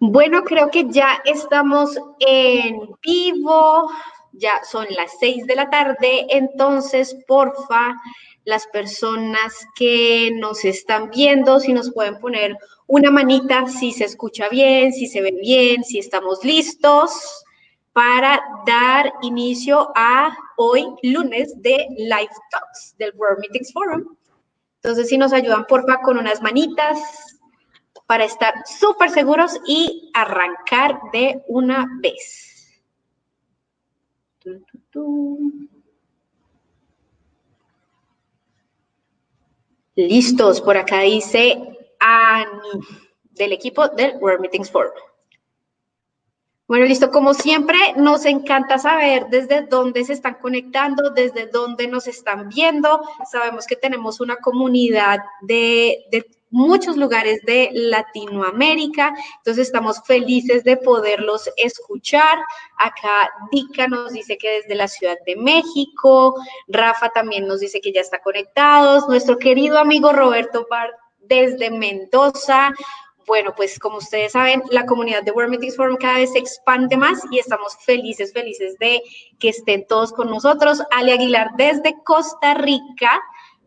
Bueno, creo que ya estamos en vivo, ya son las seis de la tarde, entonces, porfa, las personas que nos están viendo, si nos pueden poner una manita, si se escucha bien, si se ve bien, si estamos listos para dar inicio a hoy, lunes, de Live Talks del World Meetings Forum. Entonces, si nos ayudan, porfa, con unas manitas para estar súper seguros y arrancar de una vez. Listos, por acá dice Ani, del equipo del World Meetings Forum. Bueno, listo. Como siempre, nos encanta saber desde dónde se están conectando, desde dónde nos están viendo. Sabemos que tenemos una comunidad de, muchos lugares de Latinoamérica, entonces estamos felices de poderlos escuchar. Acá Dica nos dice que desde la Ciudad de México, Rafa también nos dice que ya está conectados, nuestro querido amigo Roberto Bar desde Mendoza, bueno, pues como ustedes saben, la comunidad de World Meetings Forum cada vez se expande más y estamos felices, felices de que estén todos con nosotros. Ale Aguilar desde Costa Rica,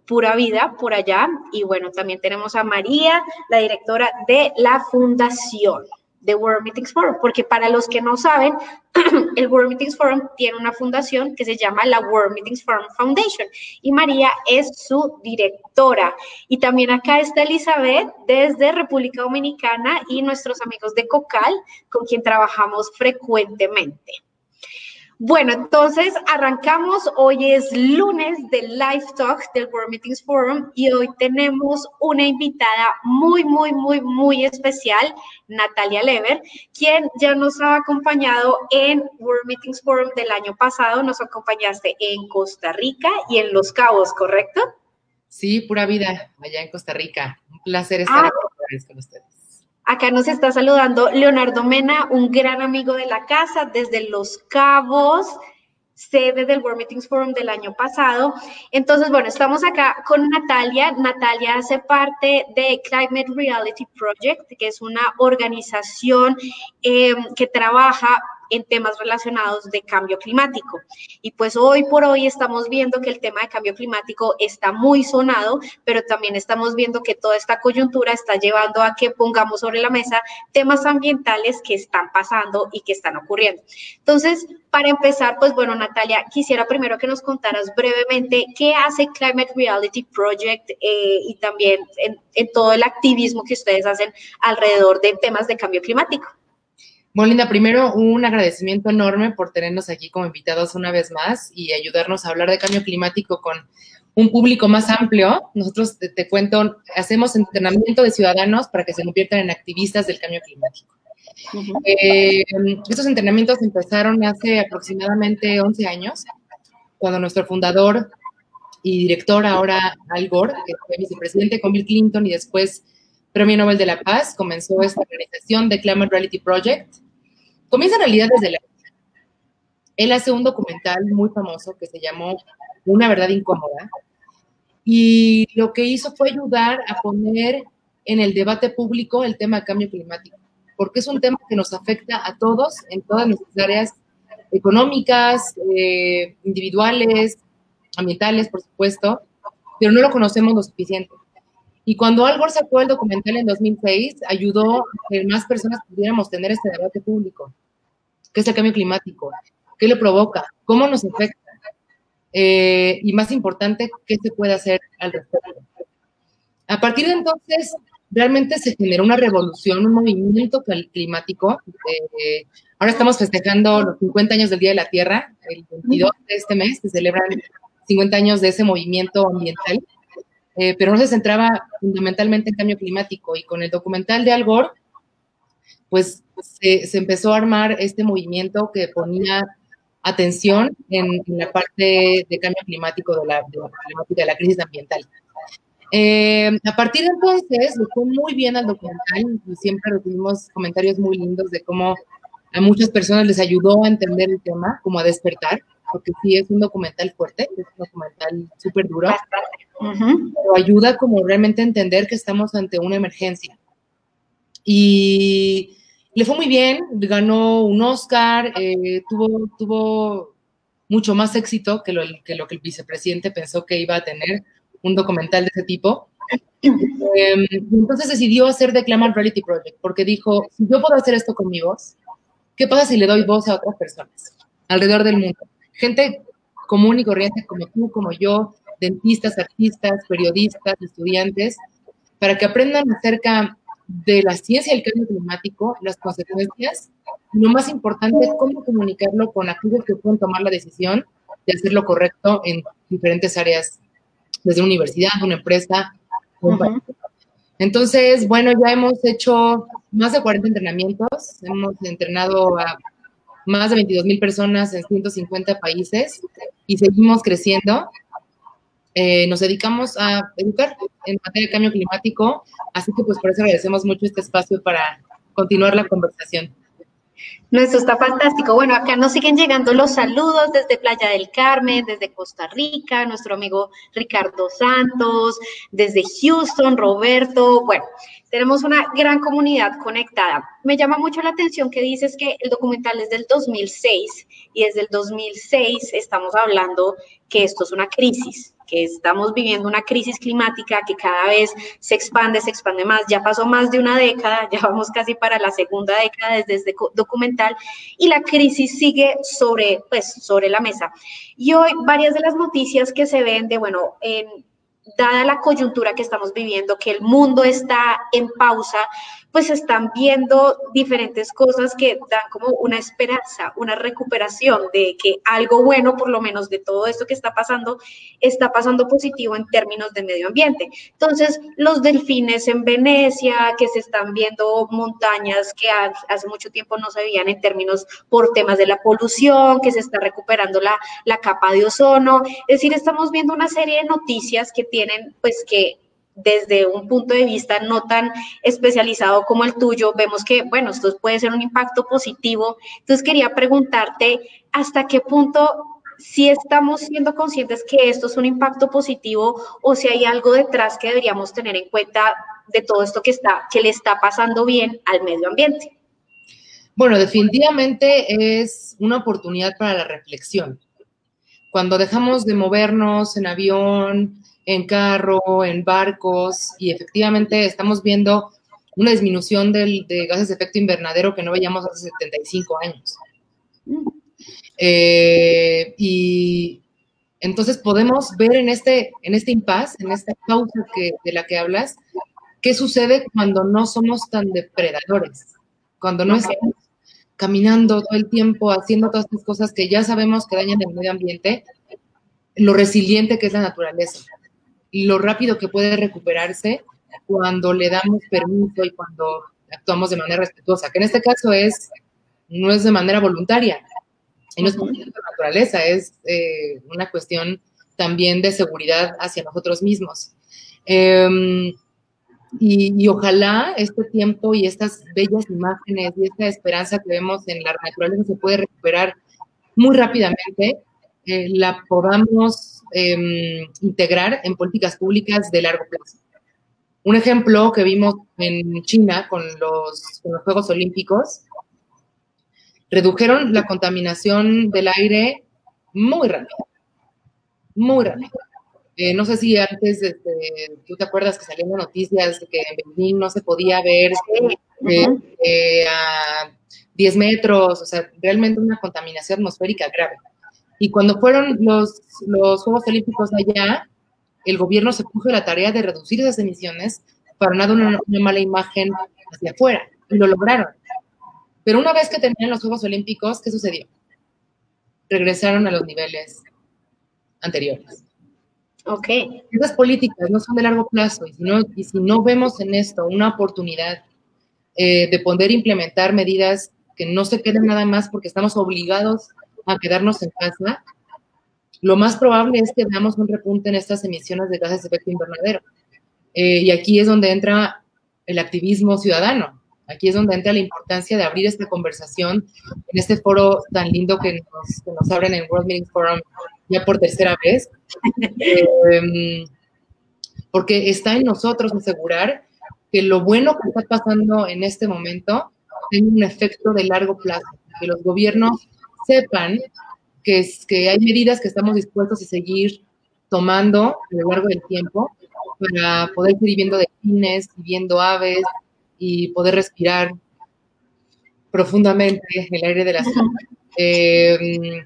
pura vida por allá. Y bueno, también tenemos a María, la directora de la fundación de World Meetings Forum, porque para los que no saben, el World Meetings Forum tiene una fundación que se llama la World Meetings Forum Foundation y María es su directora. Y también acá está Elizabeth desde República Dominicana y nuestros amigos de Cocal, con quien trabajamos frecuentemente. Bueno, entonces arrancamos. Hoy es lunes del Live Talk del World Meetings Forum y hoy tenemos una invitada muy, muy, muy, muy especial, Natalia Lever, quien ya nos ha acompañado en World Meetings Forum del año pasado. Nos acompañaste en Costa Rica y en Los Cabos, ¿correcto? Sí, pura vida, allá en Costa Rica. Un placer estar ah. aquí con ustedes. Acá nos está saludando Leonardo Mena, un gran amigo de la casa desde Los Cabos, sede del World Meetings Forum del año pasado. Entonces, bueno, estamos acá con Natalia. Natalia hace parte de Climate Reality Project, que es una organización eh, que trabaja en temas relacionados de cambio climático. Y pues hoy por hoy estamos viendo que el tema de cambio climático está muy sonado, pero también estamos viendo que toda esta coyuntura está llevando a que pongamos sobre la mesa temas ambientales que están pasando y que están ocurriendo. Entonces, para empezar, pues bueno, Natalia, quisiera primero que nos contaras brevemente qué hace Climate Reality Project eh, y también en, en todo el activismo que ustedes hacen alrededor de temas de cambio climático. Molinda, primero un agradecimiento enorme por tenernos aquí como invitados una vez más y ayudarnos a hablar de cambio climático con un público más amplio. Nosotros, te, cuento, hacemos entrenamiento de ciudadanos para que se conviertan en activistas del cambio climático. Eh, estos entrenamientos empezaron hace aproximadamente 11 años, cuando nuestro fundador y director ahora, Al Gore, que fue vicepresidente con Bill Clinton y después Premio Nobel de la Paz, comenzó esta organización de Climate Reality Project, Comienza en realidad desde la... Él hace un documental muy famoso que se llamó Una verdad incómoda. Y lo que hizo fue ayudar a poner en el debate público el tema de cambio climático, porque es un tema que nos afecta a todos en todas nuestras áreas económicas, eh, individuales, ambientales, por supuesto, pero no lo conocemos lo suficiente. Y cuando Al Gore sacó el documental en 2006, ayudó a que más personas pudiéramos tener este debate público. ¿Qué es el cambio climático? ¿Qué le provoca? ¿Cómo nos afecta? Eh, y más importante, ¿qué se puede hacer al respecto? A partir de entonces, realmente se generó una revolución, un movimiento climático. Eh, ahora estamos festejando los 50 años del Día de la Tierra, el 22 de este mes, se celebran 50 años de ese movimiento ambiental. Eh, pero no se centraba fundamentalmente en cambio climático. Y con el documental de Al Gore, pues se, empezó a armar este movimiento que ponía atención en, la parte de cambio climático, de la, de la crisis ambiental. Eh, a partir de entonces, le fue muy bien al documental y siempre recibimos comentarios muy lindos de cómo a muchas personas les ayudó a entender el tema, como a despertar porque sí es un documental fuerte, es un documental súper duro, pero ayuda como realmente a entender que estamos ante una emergencia. Y, le fue muy bien, ganó un Oscar, eh, tuvo, tuvo mucho más éxito que lo, que lo que el vicepresidente pensó que iba a tener un documental de ese tipo. Em, entonces decidió hacer The Climate Reality Project, porque dijo, si yo puedo hacer esto con mi voz, ¿qué pasa si le doy voz a otras personas alrededor del mundo? Gente común y corriente como tú, como yo, dentistas, artistas, periodistas, estudiantes, para que aprendan acerca de la ciencia del cambio climático, las consecuencias, y lo más importante es cómo comunicarlo con aquellos que pueden tomar la decisión de hacer lo correcto en diferentes áreas, desde una universidad, una empresa. Entonces, bueno, ya hemos hecho más de 40 entrenamientos, hemos entrenado a más de 22 mil personas en 150 países y seguimos creciendo. Eh, nos dedicamos a educar en materia de cambio climático, así que pues por eso agradecemos mucho este espacio para continuar la conversación. No, eso está fantástico. Bueno, acá nos siguen llegando los saludos desde Playa del Carmen, desde Costa Rica, nuestro amigo Ricardo Santos, desde Houston, Roberto. Bueno, tenemos una gran comunidad conectada. Me llama mucho la atención que dices que el documental es del 2006 y desde el 2006 estamos hablando que esto es una crisis, que estamos viviendo una crisis climática que cada vez se expande, se expande más. Ya pasó más de una década, ya vamos casi para la segunda década desde este documental y la crisis sigue sobre, pues, sobre la mesa. Y hoy varias de las noticias que se ven de, bueno, en dada la coyuntura que estamos viviendo, que el mundo está en pausa, pues están viendo diferentes cosas que dan como una esperanza, una recuperación de que algo bueno, por lo menos de todo esto que está pasando, está pasando positivo en términos de medio ambiente. Entonces, los delfines en Venecia, que se están viendo montañas que hace mucho tiempo no se veían en términos por temas de la polución, que se está recuperando la, la capa de ozono. Es decir, estamos viendo una serie de noticias que tienen, pues que desde un punto de vista no tan especializado como el tuyo, vemos que, bueno, esto puede ser un impacto positivo. Entonces quería preguntarte hasta qué punto si estamos siendo conscientes que esto es un impacto positivo o si hay algo detrás que deberíamos tener en cuenta de todo esto que está que le está pasando bien al medio ambiente. Bueno, definitivamente es una oportunidad para la reflexión. Cuando dejamos de movernos en avión, en carro, en barcos, y efectivamente estamos viendo una disminución del, de gases de efecto invernadero que no veíamos hace 75 años. Eh, y entonces podemos ver en este, en este impasse, en esta pausa que, de la que hablas, qué sucede cuando no somos tan depredadores, cuando no estamos caminando todo el tiempo, haciendo todas estas cosas que ya sabemos que dañan el medio ambiente, lo resiliente que es la naturaleza lo rápido que puede recuperarse cuando le damos permiso y cuando actuamos de manera respetuosa, que en este caso es, no es de manera voluntaria, y no es por naturaleza, es eh, una cuestión también de seguridad hacia nosotros mismos. Em, y, y, ojalá este tiempo y estas bellas imágenes y esta esperanza que vemos en la naturaleza se puede recuperar muy rápidamente, eh, la podamos Em, integrar en políticas públicas de largo plazo. Un ejemplo que vimos en China con los, Juegos Olímpicos, redujeron la contaminación del aire muy rápido, muy rápido. Eh, no sé si antes, este, tú te acuerdas que salían noticias de que en Berlín no se podía ver eh, eh, a 10 metros, o sea, realmente una contaminación atmosférica grave. Y cuando fueron los, los Juegos Olímpicos allá, el gobierno se puso la tarea de reducir esas emisiones para no dar una, mala imagen hacia afuera. Y lo lograron. Pero una vez que terminaron los Juegos Olímpicos, ¿qué sucedió? Regresaron a los niveles anteriores. Ok. Esas políticas no son de largo plazo y si no, y si no vemos en esto una oportunidad eh, de poder implementar medidas que no se queden nada más porque estamos obligados a quedarnos en casa, lo más probable es que veamos un repunte en estas emisiones de gases de efecto invernadero. Eh, y aquí es donde entra el activismo ciudadano. Aquí es donde entra la importancia de abrir esta conversación en este foro tan lindo que nos, abren en World Meeting Forum ya por tercera vez. Eh, porque está en nosotros asegurar que lo bueno que está pasando en este momento tenga un efecto de largo plazo, que los gobiernos sepan que, es, que hay medidas que estamos dispuestos a seguir tomando a lo largo del tiempo para poder seguir viendo delfines, viendo aves y poder respirar profundamente el aire de la ciudad. Eh,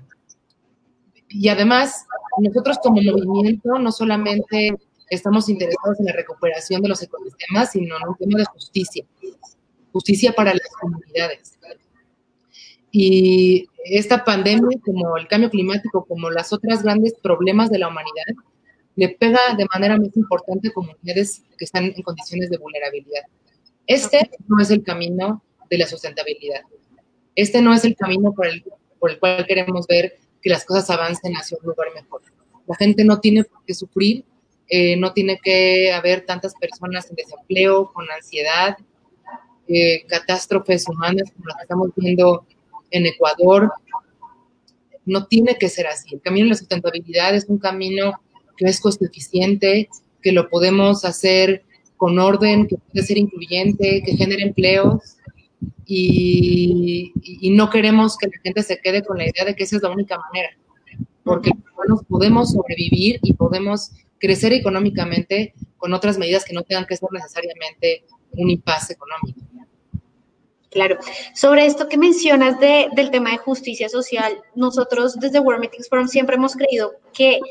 y además, nosotros como movimiento no solamente estamos interesados en la recuperación de los ecosistemas, sino en un tema de justicia, justicia para las comunidades. Y esta pandemia, como el cambio climático, como las otras grandes problemas de la humanidad, le pega de manera más importante a comunidades que están en condiciones de vulnerabilidad. Este no es el camino de la sustentabilidad. Este no es el camino por el, por el cual queremos ver que las cosas avancen hacia un lugar mejor. La gente no tiene por qué sufrir, eh, no tiene que haber tantas personas en desempleo, con ansiedad, eh, catástrofes humanas como las que estamos viendo en Ecuador. No tiene que ser así. El camino de la sustentabilidad es un camino que es costo eficiente, que lo podemos hacer con orden, que puede ser incluyente, que genere empleos y, no queremos que la gente se quede con la idea de que esa es la única manera, porque los podemos sobrevivir y podemos crecer económicamente con otras medidas que no tengan que ser necesariamente un impasse económico. Claro. Sobre esto que mencionas del tema de justicia social, nosotros desde World Meetings Forum siempre hemos creído que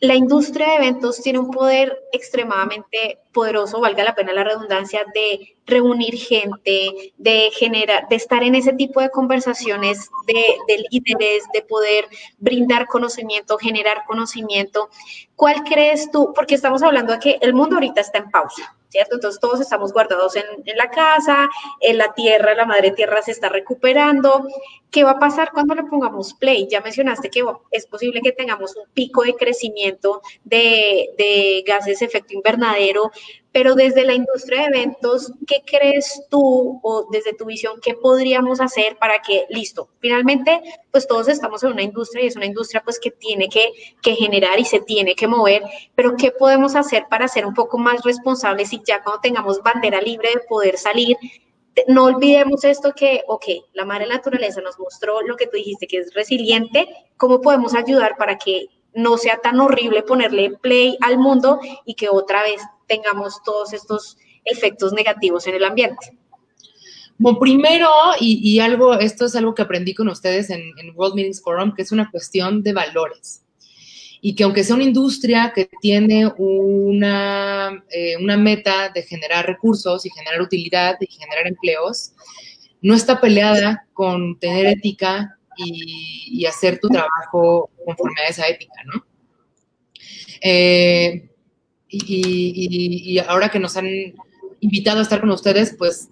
la industria de eventos tiene un poder extremadamente poderoso, valga la pena la redundancia, de reunir gente, de generar, de estar en ese tipo de conversaciones de, de líderes, de poder brindar conocimiento, generar conocimiento. ¿Cuál crees tú? Porque estamos hablando de que el mundo ahorita está en pausa. ¿Cierto? Entonces todos estamos guardados en, la casa, en la tierra, la madre tierra se está recuperando. ¿Qué va a pasar cuando le pongamos play? Ya mencionaste que es posible que tengamos un pico de crecimiento de, de gases de efecto invernadero, pero desde la industria de eventos, ¿qué crees tú o desde tu visión, qué podríamos hacer para que, listo, finalmente, pues todos estamos en una industria y es una industria pues que tiene que, que generar y se tiene que mover, pero ¿qué podemos hacer para ser un poco más responsables y ya cuando tengamos bandera libre de poder salir, no olvidemos esto que, ok, la madre naturaleza nos mostró lo que tú dijiste, que es resiliente, ¿cómo podemos ayudar para que no sea tan horrible ponerle play al mundo y que otra vez tengamos todos estos efectos negativos en el ambiente. Bueno, primero, y, algo, esto es algo que aprendí con ustedes en, World Meetings Forum, que es una cuestión de valores. Y que aunque sea una industria que tiene una, eh, una meta de generar recursos y generar utilidad y generar empleos, no está peleada con tener ética y, hacer tu trabajo conforme a esa ética, ¿no? Eh, y, ahora que nos han invitado a estar con ustedes, pues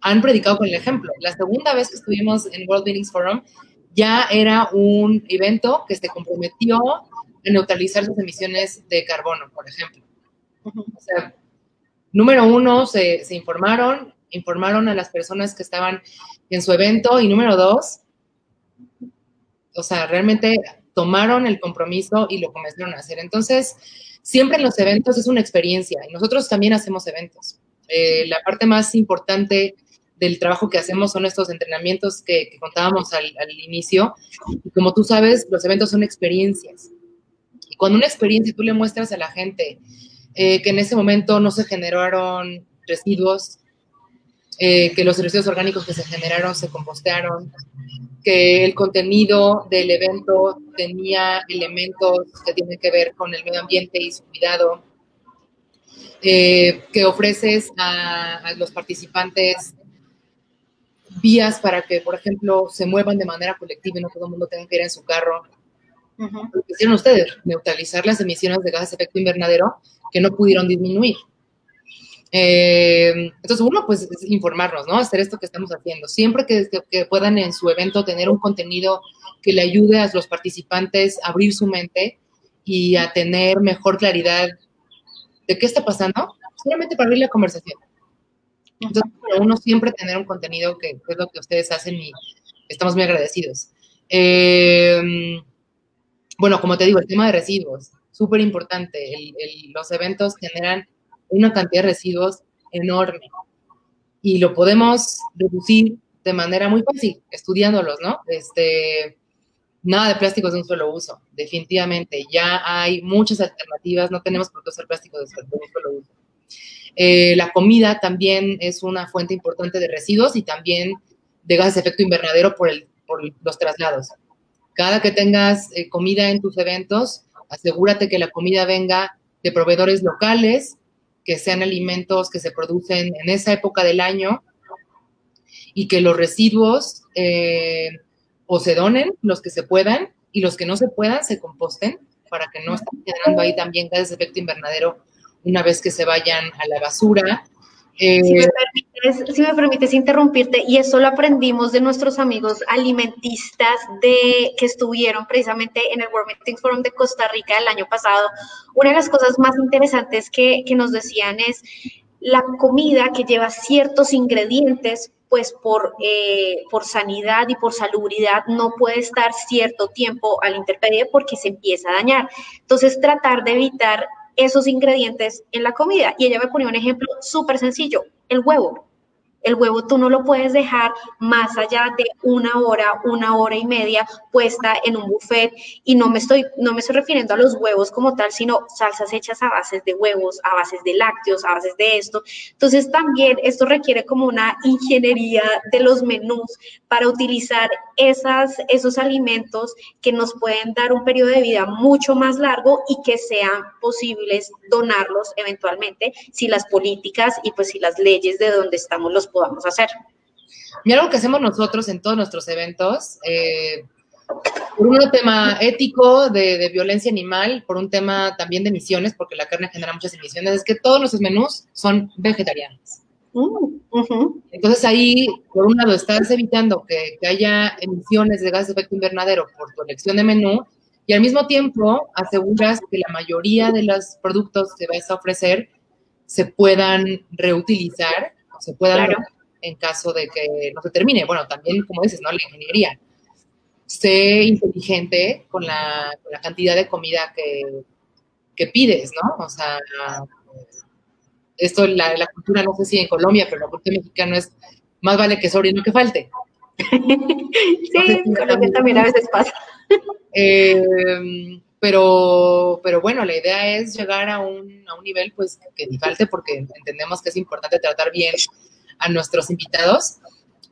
han predicado con el ejemplo. La segunda vez que estuvimos en World Meetings Forum ya era un evento que se comprometió a neutralizar sus emisiones de carbono, por ejemplo. O sea, número uno, se, se informaron, informaron a las personas que estaban en su evento y número dos, o sea, realmente tomaron el compromiso y lo comenzaron a hacer. Entonces, siempre en los eventos es una experiencia y nosotros también hacemos eventos. Eh, la parte más importante del trabajo que hacemos son estos entrenamientos que, contábamos al, inicio. Y como tú sabes, los eventos son experiencias. Y cuando una experiencia tú le muestras a la gente eh, que en ese momento no se generaron residuos, eh, que los residuos orgánicos que se generaron se compostearon, que el contenido del evento tenía elementos que tienen que ver con el medio ambiente y su cuidado, eh, que ofreces a, los participantes vías para que, por ejemplo, se muevan de manera colectiva y no todo el mundo tenga que ir en su carro. Lo que hicieron ustedes, neutralizar las emisiones de gases de efecto invernadero que no pudieron disminuir. Eh, entonces, uno, pues, es informarnos, ¿no? Hacer esto que estamos haciendo. Siempre que, puedan en su evento tener un contenido que le ayude a los participantes a abrir su mente y a tener mejor claridad de qué está pasando, solamente para abrir la conversación. Entonces, uno siempre tener un contenido que, es lo que ustedes hacen y estamos muy agradecidos. Eh, bueno, como te digo, el tema de residuos, súper importante. los eventos generan una cantidad de residuos enorme. y lo podemos reducir de manera muy fácil, estudiándolos, ¿no? Este, nada de plásticos de un solo uso, definitivamente. Ya hay muchas alternativas, no tenemos por qué usar plásticos de un solo uso. Eh, la comida también es una fuente importante de residuos y también de gases de efecto invernadero por, los traslados. Cada que tengas eh, comida en tus eventos, asegúrate que la comida venga de proveedores locales, que sean alimentos que se producen en esa época del año y que los residuos eh, o se donen, los que se puedan, y los que no se puedan se composten para que no estén quedando ahí también gases de efecto invernadero una vez que se vayan a la basura. Eh, si, me permites, si, me permites, interrumpirte, y eso lo aprendimos de nuestros amigos alimentistas de, que estuvieron precisamente en el World Meeting Forum de Costa Rica el año pasado. Una de las cosas más interesantes que, que nos decían es la comida que lleva ciertos ingredientes pues por, eh, por sanidad y por salubridad no puede estar cierto tiempo al la porque se empieza a dañar. Entonces, tratar de evitar esos ingredientes en la comida. Y ella me ponía un ejemplo súper sencillo, el huevo. El huevo tú no lo puedes dejar más allá de una hora, una hora y media puesta en un buffet y no me estoy no me estoy refiriendo a los huevos como tal, sino salsas hechas a bases de huevos, a bases de lácteos, a bases de esto. Entonces también esto requiere como una ingeniería de los menús para utilizar esas, esos alimentos que nos pueden dar un periodo de vida mucho más largo y que sean posibles donarlos eventualmente si las políticas y pues si las leyes de donde estamos los podamos hacer. Y algo que hacemos nosotros en todos nuestros eventos, eh, por un tema ético de, violencia animal, por un tema también de emisiones, porque la carne genera muchas emisiones, es que todos nuestros menús son vegetarianos. Mm, Entonces ahí, por un lado, estás evitando que, que, haya emisiones de gases de efecto invernadero por tu elección de menú y al mismo tiempo aseguras que la mayoría de los productos que vas a ofrecer se puedan reutilizar se pueda en caso de que no se termine. Bueno, también, como dices, ¿no? La ingeniería. Sé inteligente con la, cantidad de comida que, pides, ¿no? O sea, esto, la, la, cultura, no sé si en Colombia, pero la cultura mexicana es más vale que sobre y no que falte. sí, lo que también a veces pasa. Eh, pero, pero bueno, la idea es llegar a un, a un nivel pues que ni falte porque entendemos que es importante tratar bien a nuestros invitados,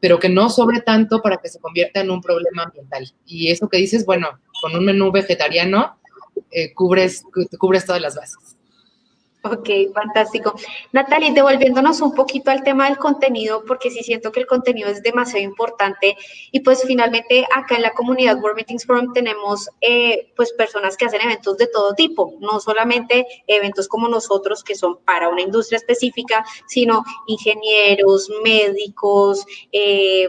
pero que no sobre tanto para que se convierta en un problema ambiental. Y eso que dices, bueno, con un menú vegetariano eh, cubres, cubres todas las bases. Ok, fantástico. Natalie, devolviéndonos un poquito al tema del contenido, porque sí siento que el contenido es demasiado importante y pues finalmente acá en la comunidad World Meetings Forum tenemos eh, pues personas que hacen eventos de todo tipo, no solamente eventos como nosotros que son para una industria específica, sino ingenieros, médicos, eh,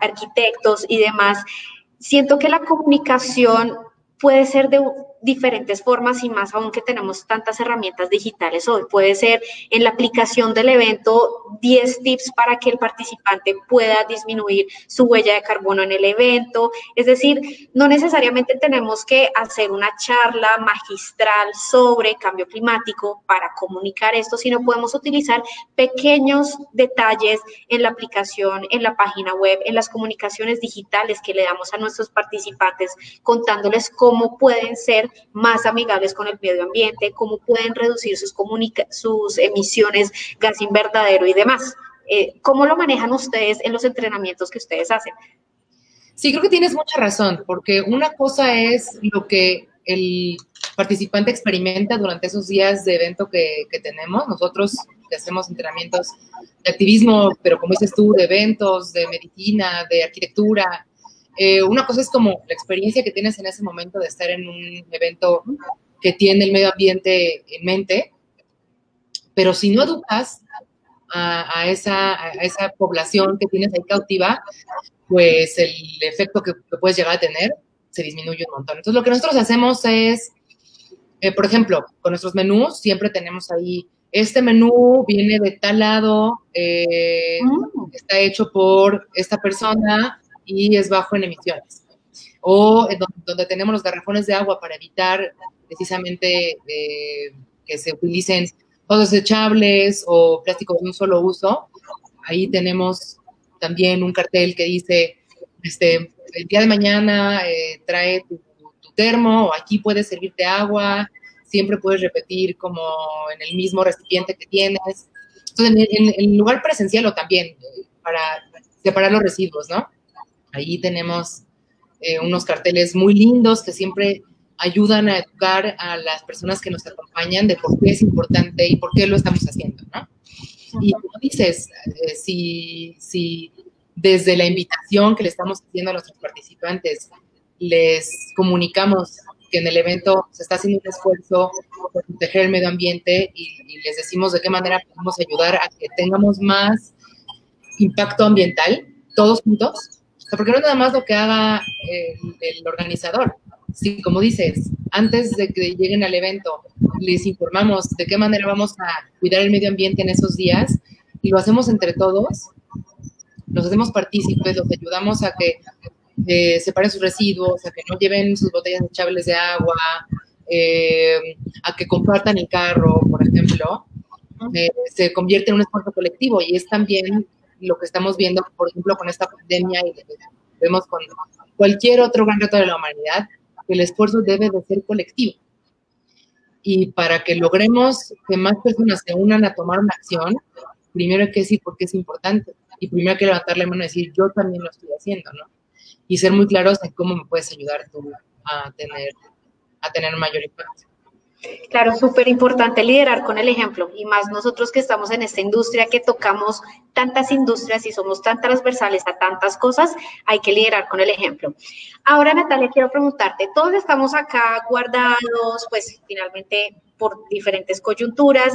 arquitectos y demás. Siento que la comunicación puede ser de diferentes formas y más aún que tenemos tantas herramientas digitales hoy. Puede ser en la aplicación del evento 10 tips para que el participante pueda disminuir su huella de carbono en el evento. Es decir, no necesariamente tenemos que hacer una charla magistral sobre cambio climático para comunicar esto, sino podemos utilizar pequeños detalles en la aplicación, en la página web, en las comunicaciones digitales que le damos a nuestros participantes, contándoles cómo pueden ser más amigables con el medio ambiente, cómo pueden reducir sus, sus emisiones, gas invernadero y demás. Eh, ¿Cómo lo manejan ustedes en los entrenamientos que ustedes hacen? Sí, creo que tienes mucha razón, porque una cosa es lo que el participante experimenta durante esos días de evento que, que tenemos. Nosotros que hacemos entrenamientos de activismo, pero como dices tú, de eventos, de medicina, de arquitectura, eh, una cosa es como la experiencia que tienes en ese momento de estar en un evento que tiene el medio ambiente en mente, pero si no educas a, esa, esa, población que tienes ahí cautiva, pues el efecto que, puedes llegar a tener se disminuye un montón. Entonces, lo que nosotros hacemos es, eh, por ejemplo, con nuestros menús, siempre tenemos ahí, este menú viene de tal lado, eh, mm. está hecho por esta persona, y es bajo en emisiones. O donde, tenemos los garrafones de agua para evitar precisamente eh, que se utilicen todos desechables o plásticos de un solo uso. Ahí tenemos también un cartel que dice, este, el día de mañana eh, trae tu, termo, o aquí puedes servirte agua, siempre puedes repetir como en el mismo recipiente que tienes. Entonces, en, el lugar presencial o también eh, para separar los residuos, ¿no? Ahí tenemos eh, unos carteles muy lindos que siempre ayudan a educar a las personas que nos acompañan de por qué es importante y por qué lo estamos haciendo, ¿no? Y como dices, eh, si, si desde la invitación que le estamos haciendo a nuestros participantes les comunicamos que en el evento se está haciendo un esfuerzo por proteger el medio ambiente y, les decimos de qué manera podemos ayudar a que tengamos más impacto ambiental todos juntos, porque no es nada más lo que haga el, el organizador, si como dices, antes de que lleguen al evento, les informamos de qué manera vamos a cuidar el medio ambiente en esos días y lo hacemos entre todos, nos hacemos partícipes, los ayudamos a que eh, separen sus residuos, a que no lleven sus botellas echables de agua, eh, a que compartan el carro, por ejemplo, eh, se convierte en un esfuerzo colectivo y es también lo que estamos viendo, por ejemplo, con esta pandemia y vemos con cualquier otro gran reto de la humanidad, el esfuerzo debe de ser colectivo. Y para que logremos que más personas se unan a tomar una acción, primero hay que decir por qué es importante. Y primero hay que levantar la mano y decir, yo también lo estoy haciendo, ¿no? Y ser muy claros en cómo me puedes ayudar tú a tener, a tener mayor impacto. Claro, súper importante liderar con el ejemplo y más nosotros que estamos en esta industria que tocamos tantas industrias y somos tan transversales a tantas cosas, hay que liderar con el ejemplo. Ahora, Natalia, quiero preguntarte, todos estamos acá guardados, pues finalmente por diferentes coyunturas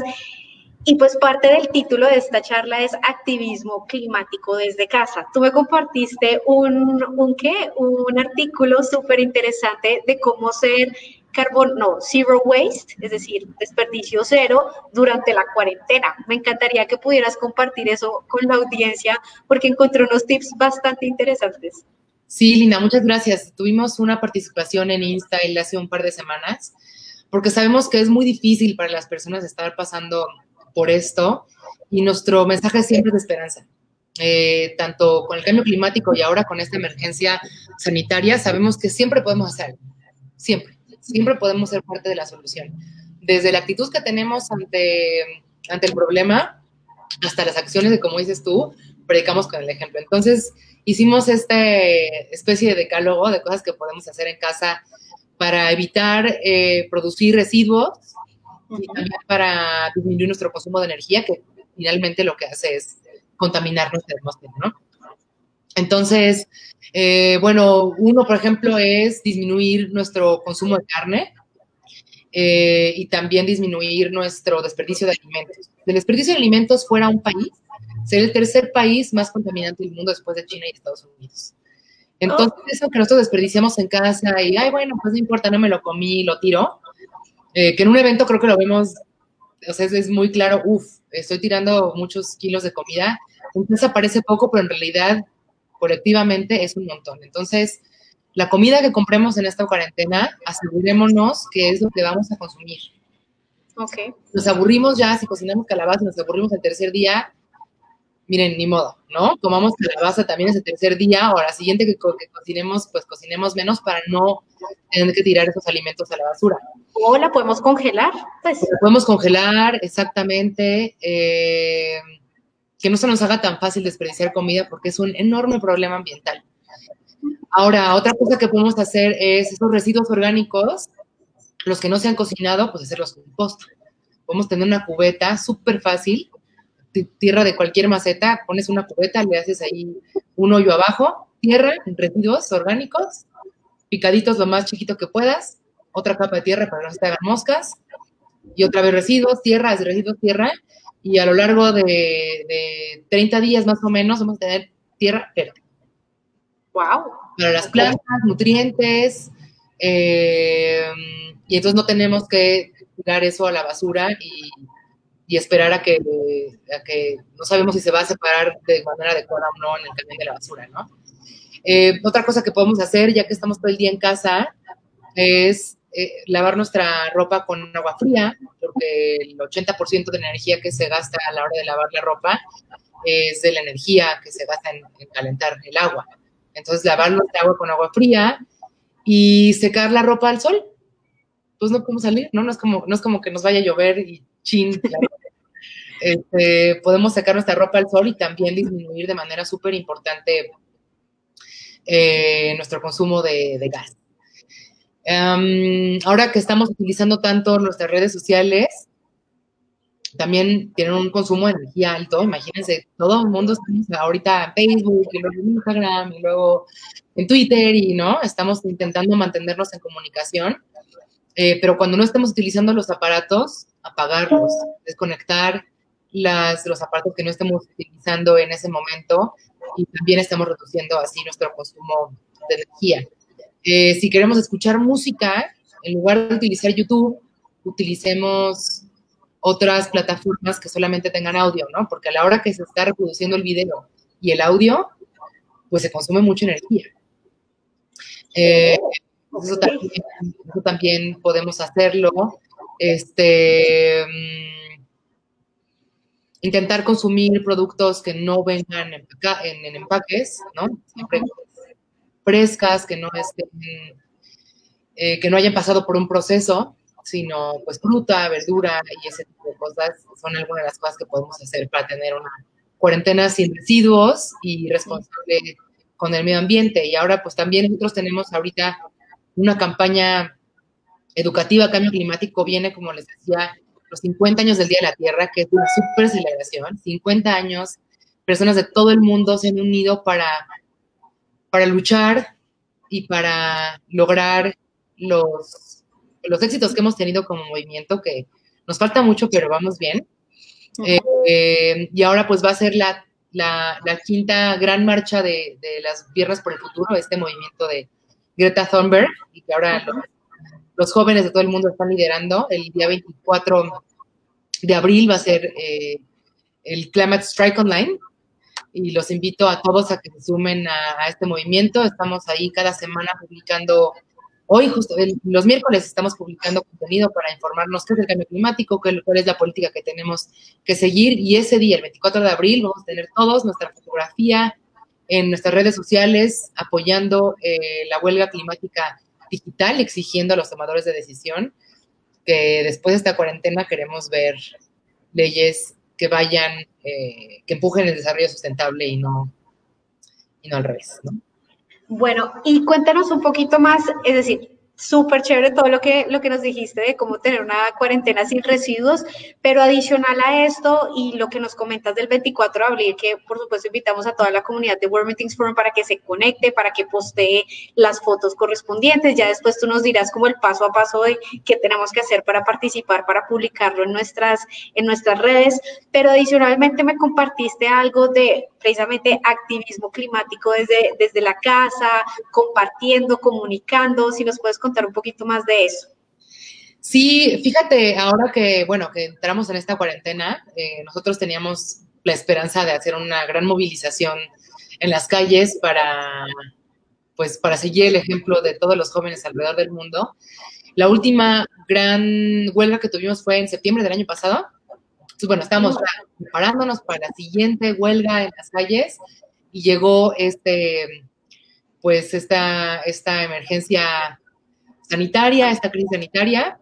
y pues parte del título de esta charla es activismo climático desde casa. Tú me compartiste un, un ¿qué? Un artículo súper interesante de cómo ser carbón, no, zero waste, es decir, desperdicio cero durante la cuarentena. Me encantaría que pudieras compartir eso con la audiencia porque encontré unos tips bastante interesantes. Sí, Linda, muchas gracias. Tuvimos una participación en InStyle hace un par de semanas porque sabemos que es muy difícil para las personas estar pasando por esto y nuestro mensaje siempre es de esperanza. Eh, tanto con el cambio climático y ahora con esta emergencia sanitaria, sabemos que siempre podemos hacer, siempre siempre podemos ser parte de la solución. Desde la actitud que tenemos ante, ante el problema hasta las acciones de, como dices tú, predicamos con el ejemplo. Entonces, hicimos esta especie de decálogo de cosas que podemos hacer en casa para evitar eh, producir residuos y también para disminuir nuestro consumo de energía, que finalmente lo que hace es contaminar nuestra atmósfera, ¿no? Entonces, eh, bueno, uno, por ejemplo, es disminuir nuestro consumo de carne eh, y también disminuir nuestro desperdicio de alimentos. El desperdicio de alimentos fuera un país, sería el tercer país más contaminante del mundo después de China y Estados Unidos. Entonces, eso que nosotros desperdiciamos en casa y, ay, bueno, pues no importa, no me lo comí, lo tiro, eh, que en un evento creo que lo vemos, o sea, es, muy claro, uff, estoy tirando muchos kilos de comida, entonces aparece poco, pero en realidad colectivamente es un montón. Entonces, la comida que compremos en esta cuarentena, asegurémonos que es lo que vamos a consumir. Ok. Nos aburrimos ya, si cocinamos calabaza, nos aburrimos el tercer día, miren, ni modo, ¿no? Comamos calabaza también ese tercer día, o la siguiente que, cocinemos, pues cocinemos menos para no tener que tirar esos alimentos a la basura. O la podemos congelar, pues. La podemos congelar, exactamente. Eh, que no se nos haga tan fácil desperdiciar comida porque es un enorme problema ambiental. Ahora, otra cosa que podemos hacer es esos residuos orgánicos, los que no se han cocinado, pues hacerlos compost. Podemos tener una cubeta súper fácil, tierra de cualquier maceta, pones una cubeta, le haces ahí un hoyo abajo, tierra, residuos orgánicos, picaditos lo más chiquito que puedas, otra capa de tierra para no se te moscas, y otra vez residuos, tierra, residuos, tierra, y a lo largo de, 30 días más o menos vamos a tener tierra verde. ¡Wow! Para las plantas, nutrientes, eh, y entonces no tenemos que tirar eso a la basura y, esperar a que, que, no sabemos si se va a separar de manera adecuada o no en el camión de la basura, ¿no? Eh, otra cosa que podemos hacer, ya que estamos todo el día en casa, es eh, lavar nuestra ropa con agua fría, porque el 80% de la energía que se gasta a la hora de lavar la ropa es de la energía que se basa en, calentar el agua. Entonces, lavarlo de agua con agua fría y secar la ropa al sol. Pues no podemos salir, ¿no? No es como, no es como que nos vaya a llover y chin. Este, podemos secar nuestra ropa al sol y también disminuir de manera súper importante eh, nuestro consumo de, gas. Em, ahora que estamos utilizando tanto nuestras redes sociales, también tienen un consumo de energía alto. Imagínense, todo el mundo estamos ahorita en Facebook y luego en Instagram y luego en Twitter y no, estamos intentando mantenernos en comunicación. Eh, pero cuando no estemos utilizando los aparatos, apagarlos, desconectar las, los aparatos que no estemos utilizando en ese momento y también estamos reduciendo así nuestro consumo de energía. Eh, si queremos escuchar música, en lugar de utilizar YouTube, utilicemos otras plataformas que solamente tengan audio, ¿no? Porque a la hora que se está reproduciendo el video y el audio, pues se consume mucha energía. Eh, eso, también, podemos hacerlo. Este, mm, intentar consumir productos que no vengan en, en, empaques, ¿no? Siempre frescas, que no estén, eh, que no hayan pasado por un proceso sino pues fruta, verdura y ese tipo de cosas son algunas de las cosas que podemos hacer para tener una cuarentena sin residuos y responsable con el medio ambiente. Y ahora pues también nosotros tenemos ahorita una campaña educativa, cambio climático, viene como les decía, los 50 años del Día de la Tierra, que es una super celebración, 50 años, personas de todo el mundo se han unido para, para luchar y para lograr los los éxitos que hemos tenido como movimiento, que nos falta mucho, pero vamos bien. Eh, y ahora pues va a ser la, la, quinta gran marcha de, las Viernes por el Futuro, este movimiento de Greta Thunberg, y que ahora los, jóvenes de todo el mundo están liderando. El día 24 de abril va a ser eh, el Climate Strike Online, y los invito a todos a que se sumen a, este movimiento. Estamos ahí cada semana publicando Hoy, justo los miércoles, estamos publicando contenido para informarnos qué es el cambio climático, cuál es la política que tenemos que seguir. Y ese día, el 24 de abril, vamos a tener todos nuestra fotografía en nuestras redes sociales apoyando eh, la huelga climática digital, exigiendo a los tomadores de decisión que después de esta cuarentena queremos ver leyes que vayan, eh, que empujen el desarrollo sustentable y no, y no al revés, ¿no? Bueno, y cuéntanos un poquito más, es decir, súper chévere todo lo que, lo que nos dijiste de cómo tener una cuarentena sin residuos, pero adicional a esto y lo que nos comentas del 24 de abril, que por supuesto invitamos a toda la comunidad de World Meetings Forum para que se conecte, para que postee las fotos correspondientes, ya después tú nos dirás como el paso a paso de qué tenemos que hacer para participar, para publicarlo en nuestras, en nuestras redes, pero adicionalmente me compartiste algo de precisamente activismo climático desde, desde la casa, compartiendo, comunicando, si nos puedes contar un poquito más de eso. Sí, fíjate, ahora que, bueno, que entramos en esta cuarentena, eh, nosotros teníamos la esperanza de hacer una gran movilización en las calles para, pues, para seguir el ejemplo de todos los jóvenes alrededor del mundo. La última gran huelga que tuvimos fue en septiembre del año pasado, entonces, bueno, estábamos preparándonos para la siguiente huelga en las calles y llegó este, pues esta, esta emergencia sanitaria, esta crisis sanitaria,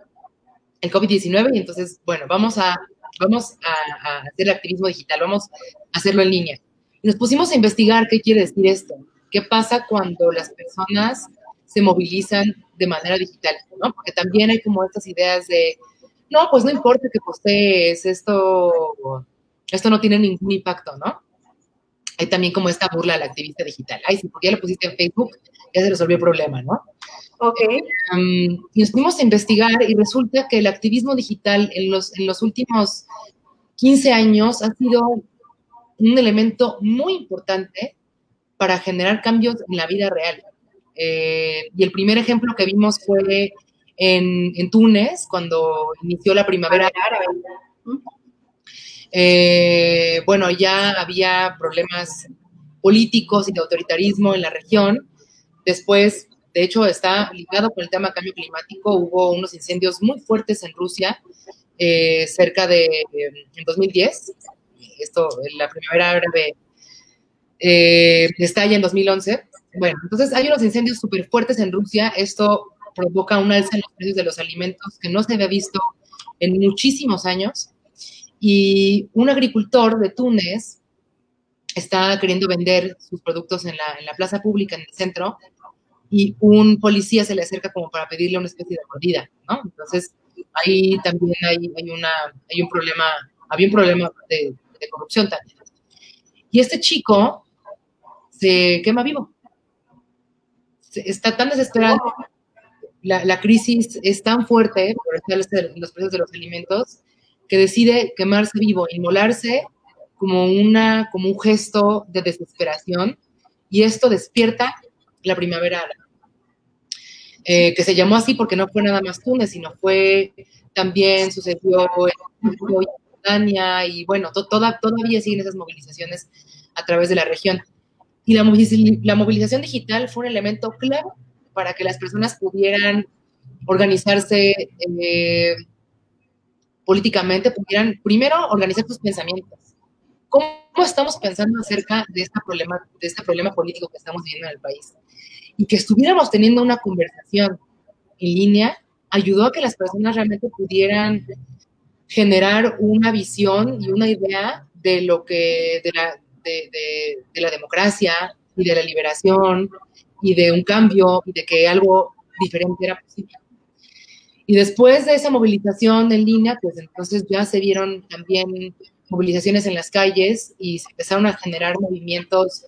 el COVID-19, y entonces, bueno, vamos a, vamos a, hacer el activismo digital, vamos a hacerlo en línea. Y nos pusimos a investigar qué quiere decir esto, qué pasa cuando las personas se movilizan de manera digital, ¿no? Porque también hay como estas ideas de, no, pues no importa que postees, esto, esto no tiene ningún impacto, ¿no? Hay también como esta burla al activista digital. Ay, sí, porque ya lo pusiste en Facebook, ya se resolvió el problema, ¿no? Ok. y nos fuimos a investigar y resulta que el activismo digital en los, en los últimos 15 años ha sido un elemento muy importante para generar cambios en la vida real. Eh, y el primer ejemplo que vimos fue en, Túnez, cuando inició la primavera árabe. Eh, bueno, ya había problemas políticos y de autoritarismo en la región. Después, de hecho, está ligado con el tema cambio climático. Hubo unos incendios muy fuertes en Rusia, eh, cerca de, en 2010, esto, la primavera árabe eh, estalla en 2011. Bueno, entonces hay unos incendios súper fuertes en Rusia. Esto provoca un alza en los precios de los alimentos que no se había visto en muchísimos años. Y un agricultor de Túnez está queriendo vender sus productos en la, plaza pública, en el centro, y un policía se le acerca como para pedirle una especie de mordida, ¿no? Entonces, ahí también hay, una, hay un problema, había un problema de, de corrupción también. Y este chico se quema vivo. Está tan desesperado la, la, crisis es tan fuerte por los precios de los alimentos que decide quemarse vivo, inmolarse como, una, como un gesto de desesperación y esto despierta la primavera eh, que se llamó así porque no fue nada más Túnez, sino fue también sucedió en Jordania y bueno, toda, todavía siguen esas movilizaciones a través de la región. Y la, movilización digital fue un elemento clave para que las personas pudieran organizarse eh, políticamente, pudieran primero organizar sus pensamientos. ¿Cómo estamos pensando acerca de, esta problema, de este problema político que estamos viviendo en el país? Y que estuviéramos teniendo una conversación en línea ayudó a que las personas realmente pudieran generar una visión y una idea de lo que, de la, de, la democracia y de la liberación y de un cambio y de que algo diferente era posible. Y después de esa movilización en línea, pues entonces ya se vieron también movilizaciones en las calles y se empezaron a generar movimientos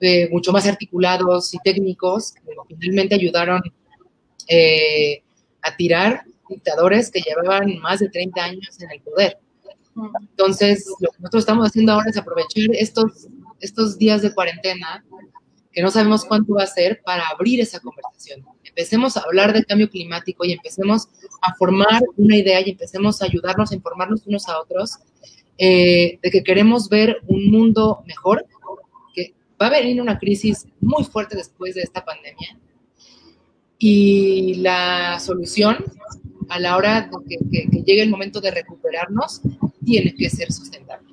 eh, mucho más articulados y técnicos que finalmente ayudaron eh, a tirar dictadores que llevaban más de 30 años en el poder. Entonces, lo que nosotros estamos haciendo ahora es aprovechar estos, estos días de cuarentena que no sabemos cuánto va a ser para abrir esa conversación. Empecemos a hablar del cambio climático y empecemos a formar una idea y empecemos a ayudarnos a informarnos unos a otros eh, de que queremos ver un mundo mejor, que va a venir una crisis muy fuerte después de esta pandemia y la solución a la hora de que, que llegue el momento de recuperarnos tiene que ser sustentable.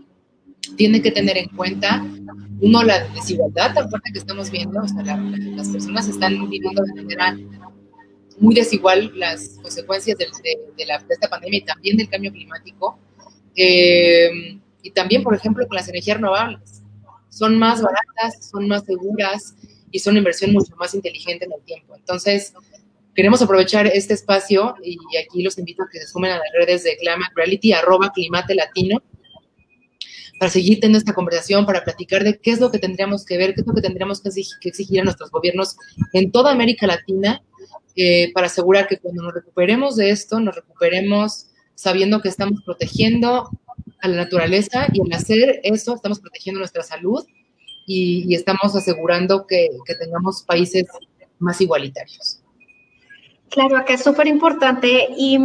Tiene que tener en cuenta uno, la desigualdad tan que estamos viendo, o sea, las personas están viviendo de manera muy desigual las consecuencias de, de, la, de, esta pandemia y también del cambio climático. Eh, y también, por ejemplo, con las energías renovables. Son más baratas, son más seguras y son una inversión mucho más inteligente en el tiempo. Entonces, queremos aprovechar este espacio y aquí los invito a que se sumen a las redes de Climate Reality, arroba Climate Latino, para seguir teniendo esta conversación, para platicar de qué es lo que tendríamos que ver, qué es lo que tendríamos que exigir, a nuestros gobiernos en toda América Latina, eh, para asegurar que cuando nos recuperemos de esto, nos recuperemos sabiendo que estamos protegiendo a la naturaleza y al hacer eso estamos protegiendo nuestra salud y, estamos asegurando que tengamos países más igualitarios. Claro, acá es súper importante y,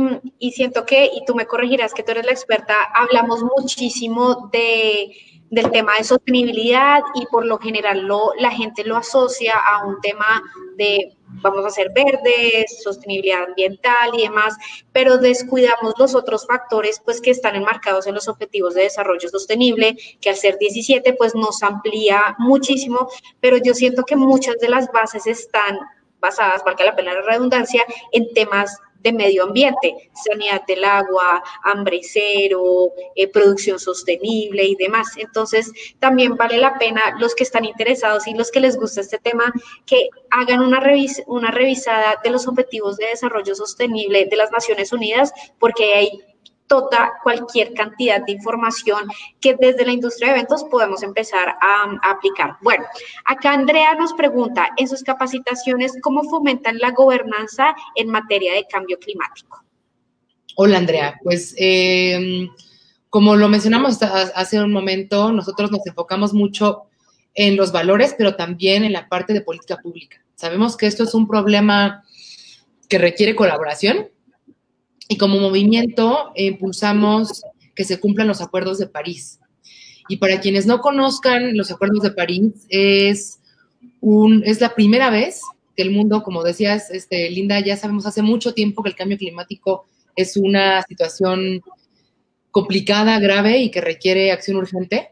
siento que, y tú me corregirás que tú eres la experta, hablamos muchísimo de, del tema de sostenibilidad y por lo general lo, la gente lo asocia a un tema de vamos a ser verdes, sostenibilidad ambiental y demás, pero descuidamos los otros factores pues que están enmarcados en los objetivos de desarrollo sostenible, que al ser 17 pues nos amplía muchísimo, pero yo siento que muchas de las bases están basadas, valga la pena la redundancia, en temas de medio ambiente, sanidad del agua, hambre cero, eh, producción sostenible y demás. Entonces, también vale la pena los que están interesados y los que les gusta este tema, que hagan una, revis una revisada de los objetivos de desarrollo sostenible de las Naciones Unidas, porque hay toda cualquier cantidad de información que desde la industria de eventos podemos empezar a, aplicar. Bueno, acá Andrea nos pregunta, en sus capacitaciones, ¿cómo fomentan la gobernanza en materia de cambio climático? Hola, Andrea. Pues eh, como lo mencionamos hace un momento, nosotros nos enfocamos mucho en los valores, pero también en la parte de política pública. Sabemos que esto es un problema que requiere colaboración, y como movimiento eh, impulsamos que se cumplan los acuerdos de París. Y para quienes no conozcan los acuerdos de París, es, un, es la primera vez que el mundo, como decías, este, Linda, ya sabemos hace mucho tiempo que el cambio climático es una situación complicada, grave y que requiere acción urgente.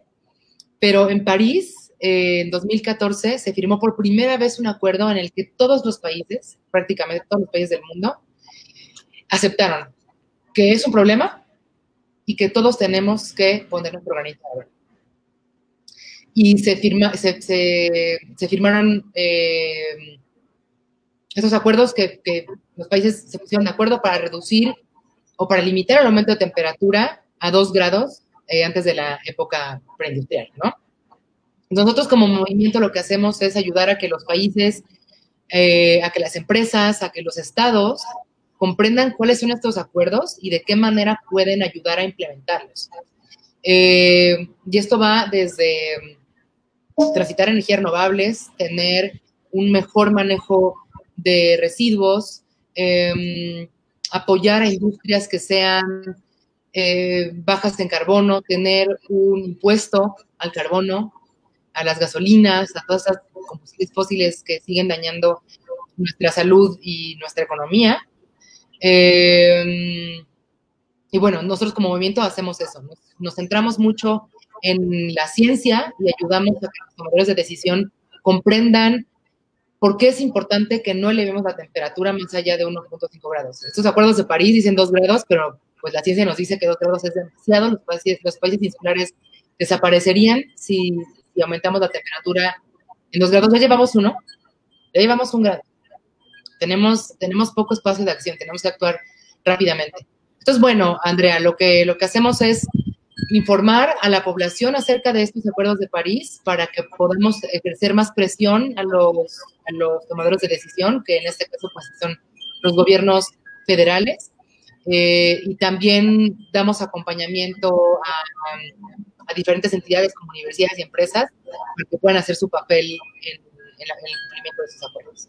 Pero en París, eh, en 2014, se firmó por primera vez un acuerdo en el que todos los países, prácticamente todos los países del mundo, aceptaron que es un problema y que todos tenemos que poner nuestro granito Y se, firma, se, se, firmaron eh, esos acuerdos que, que, los países se pusieron de acuerdo para reducir o para limitar el aumento de temperatura a dos grados eh, antes de la época preindustrial, ¿no? Nosotros como movimiento lo que hacemos es ayudar a que los países, eh, a que las empresas, a que los estados comprendan cuáles son estos acuerdos y de qué manera pueden ayudar a implementarlos. Eh, y esto va desde transitar energías renovables, tener un mejor manejo de residuos, em, apoyar a industrias que sean eh, bajas en carbono, tener un impuesto al carbono, a las gasolinas, a todas esas combustibles fósiles que siguen dañando nuestra salud y nuestra economía. Eh, y bueno, nosotros como movimiento hacemos eso, nos, centramos mucho en la ciencia y ayudamos a que los tomadores de decisión comprendan por qué es importante que no elevemos la temperatura más allá de 1.5 grados. Estos acuerdos de París dicen 2 grados, pero pues la ciencia nos dice que dos grados es demasiado, los países, los países insulares desaparecerían si, aumentamos la temperatura en dos grados. Ya llevamos uno, ya llevamos un grado. Tenemos, tenemos poco espacio de acción, tenemos que actuar rápidamente. Entonces, bueno, Andrea, lo que, lo que hacemos es informar a la población acerca de estos acuerdos de París para que podamos ejercer más presión a los, a los tomadores de decisión, que en este caso pues, son los gobiernos federales, eh, y también damos acompañamiento a, diferentes entidades como universidades y empresas para que puedan hacer su papel en, el cumplimiento de sus acuerdos.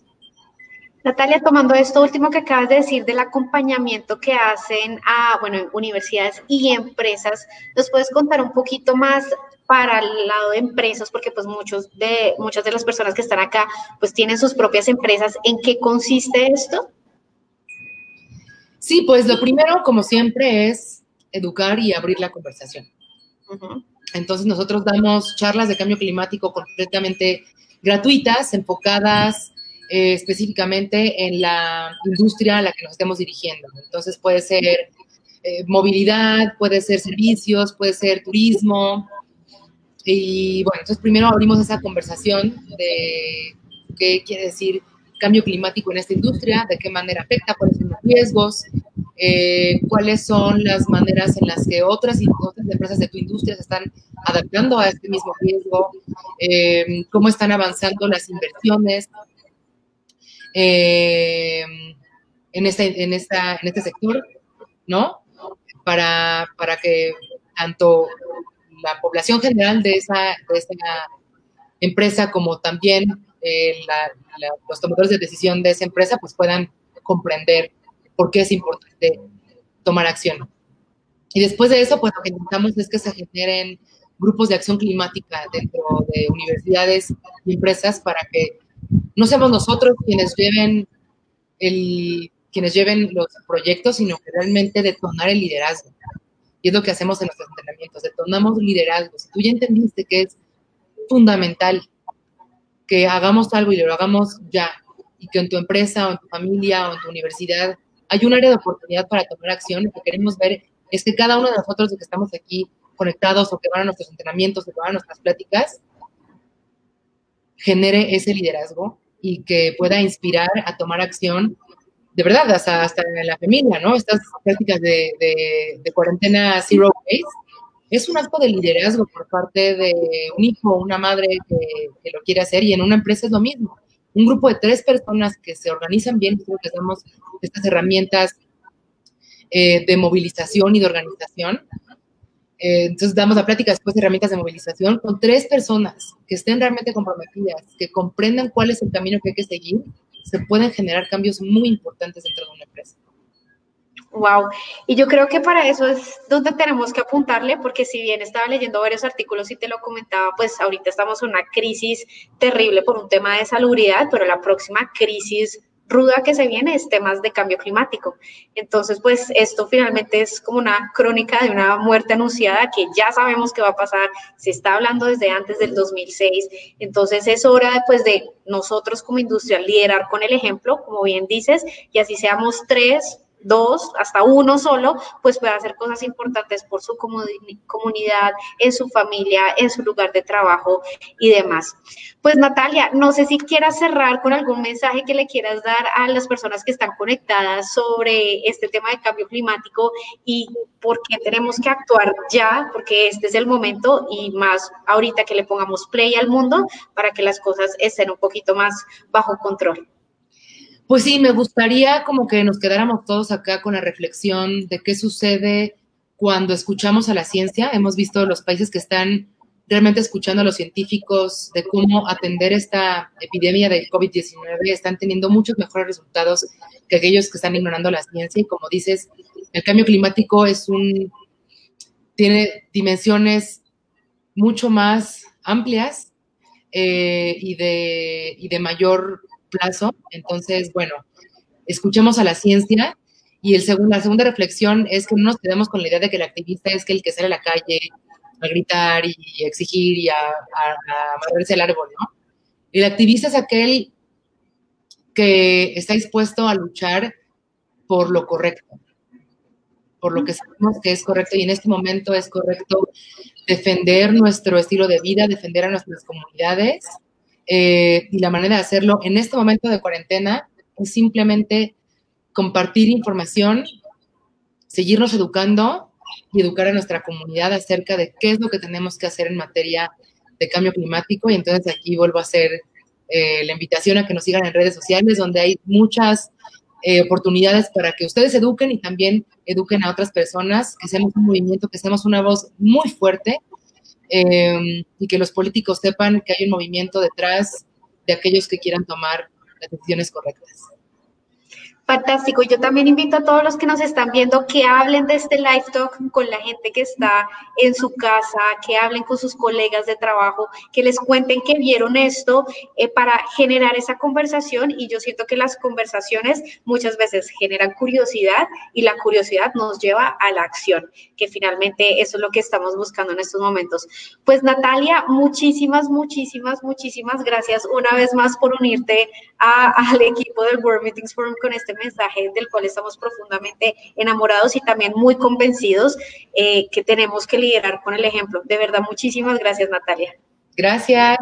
Natalia, tomando esto último que acabas de decir del acompañamiento que hacen a, bueno, universidades y empresas, ¿nos puedes contar un poquito más para el lado de empresas? Porque pues muchos de, muchas de las personas que están acá pues tienen sus propias empresas. ¿En qué consiste esto? Sí, pues lo primero, como siempre, es educar y abrir la conversación. Entonces nosotros damos charlas de cambio climático completamente gratuitas, enfocadas eh, específicamente en la industria a la que nos estemos dirigiendo. Entonces puede ser eh, movilidad, puede ser servicios, puede ser turismo. Y bueno, entonces primero abrimos esa conversación de qué quiere decir cambio climático en esta industria, de qué manera afecta, cuáles son los riesgos, eh, cuáles son las maneras en las que otras, empresas de tu industria se están adaptando a este mismo riesgo, cómo están avanzando las inversiones eh, en, este, en, esta, en este sector, ¿no? Para, para que tanto la población general de esa, de esa empresa como también eh, los tomadores de decisión de esa empresa pues puedan comprender por qué es importante tomar acción. Y después de eso, pues lo que intentamos es que se generen grupos de acción climática dentro de universidades y empresas para que no seamos nosotros quienes lleven el, quienes lleven los proyectos, sino que realmente detonar el liderazgo. Y es lo que hacemos en nuestros entrenamientos, detonamos liderazgo. Si tú ya entendiste que es fundamental que hagamos algo y lo hagamos ya, y que en tu empresa o en tu familia o en tu universidad hay un área de oportunidad para tomar acción, lo que queremos ver es que cada uno de nosotros que estamos aquí conectados o que van a nuestros entrenamientos o que van a nuestras pláticas, genere ese liderazgo y que pueda inspirar a tomar acción de verdad, hasta, hasta la familia, ¿no? Estas prácticas de, de, cuarentena zero waste es un acto de liderazgo por parte de un hijo o una madre que, lo quiere hacer y en una empresa es lo mismo. Un grupo de tres personas que se organizan bien, que damos estas herramientas eh, de movilización y de organización. Eh, entonces damos la plática después de herramientas de movilización con tres personas que estén realmente comprometidas, que comprendan cuál es el camino que hay que seguir, se pueden generar cambios muy importantes dentro de una empresa. Wow. Y yo creo que para eso es donde tenemos que apuntarle, porque si bien estaba leyendo varios artículos y te lo comentaba, pues ahorita estamos en una crisis terrible por un tema de salubridad, pero la próxima crisis ruda que se viene es temas de cambio climático. Entonces, pues esto finalmente es como una crónica de una muerte anunciada que ya sabemos que va a pasar, se está hablando desde antes del 2006. Entonces, es hora pues de nosotros como industria liderar con el ejemplo, como bien dices, y así seamos tres dos, hasta uno solo, pues puede hacer cosas importantes por su comunidad, en su familia, en su lugar de trabajo y demás. Pues Natalia, no sé si quieras cerrar con algún mensaje que le quieras dar a las personas que están conectadas sobre este tema de cambio climático y por qué tenemos que actuar ya, porque este es el momento y más ahorita que le pongamos play al mundo para que las cosas estén un poquito más bajo control. Pues sí, me gustaría como que nos quedáramos todos acá con la reflexión de qué sucede cuando escuchamos a la ciencia. Hemos visto los países que están realmente escuchando a los científicos de cómo atender esta epidemia de COVID-19, están teniendo muchos mejores resultados que aquellos que están ignorando la ciencia. Y como dices, el cambio climático es un, tiene dimensiones mucho más amplias eh, y, de, y de mayor plazo. Entonces, bueno, escuchemos a la ciencia. Y el segundo, la segunda reflexión es que no nos quedemos con la idea de que el activista es que el que sale a la calle a gritar y exigir y a, a, el árbol, ¿no? El activista es aquel que está dispuesto a luchar por lo correcto, por lo que sabemos que es correcto y en este momento es correcto defender nuestro estilo de vida, defender a nuestras comunidades eh, y la manera de hacerlo en este momento de cuarentena es simplemente compartir información, seguirnos educando y educar a nuestra comunidad acerca de qué es lo que tenemos que hacer en materia de cambio climático. Y entonces aquí vuelvo a hacer eh, la invitación a que nos sigan en redes sociales, donde hay muchas eh, oportunidades para que ustedes eduquen y también eduquen a otras personas, que seamos un movimiento, que seamos una voz muy fuerte Em, y que los políticos sepan que hay un movimiento detrás de aquellos que quieran tomar las decisiones correctas. Fantástico. Yo también invito a todos los que nos están viendo que hablen de este live talk con la gente que está en su casa, que hablen con sus colegas de trabajo, que les cuenten que vieron esto eh, para generar esa conversación. Y yo siento que las conversaciones muchas veces generan curiosidad y la curiosidad nos lleva a la acción, que finalmente eso es lo que estamos buscando en estos momentos. Pues Natalia, muchísimas, muchísimas, muchísimas gracias una vez más por unirte al equipo del World Meetings Forum con este mensaje del cual estamos profundamente enamorados y también muy convencidos eh, que tenemos que liderar con el ejemplo. De verdad, muchísimas gracias, Natalia. Gracias.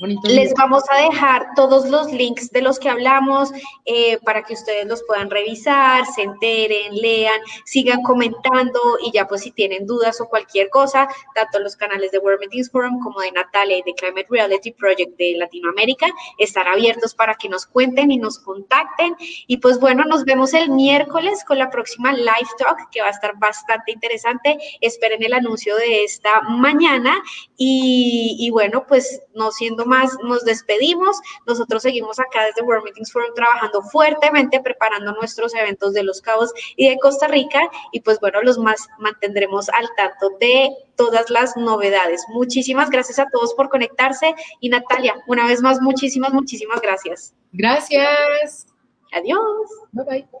Les vamos a dejar todos los links de los que hablamos eh, para que ustedes los puedan revisar, se enteren, lean, sigan comentando y ya pues si tienen dudas o cualquier cosa, tanto los canales de World Meetings Forum como de Natalia y de Climate Reality Project de Latinoamérica están abiertos para que nos cuenten y nos contacten. Y pues bueno, nos vemos el miércoles con la próxima Live Talk que va a estar bastante interesante. Esperen el anuncio de esta mañana y, y bueno, pues no siendo más nos despedimos. Nosotros seguimos acá desde World Meetings Forum trabajando fuertemente, preparando nuestros eventos de Los Cabos y de Costa Rica. Y pues bueno, los más mantendremos al tanto de todas las novedades. Muchísimas gracias a todos por conectarse. Y Natalia, una vez más, muchísimas, muchísimas gracias. Gracias. Adiós. Bye bye.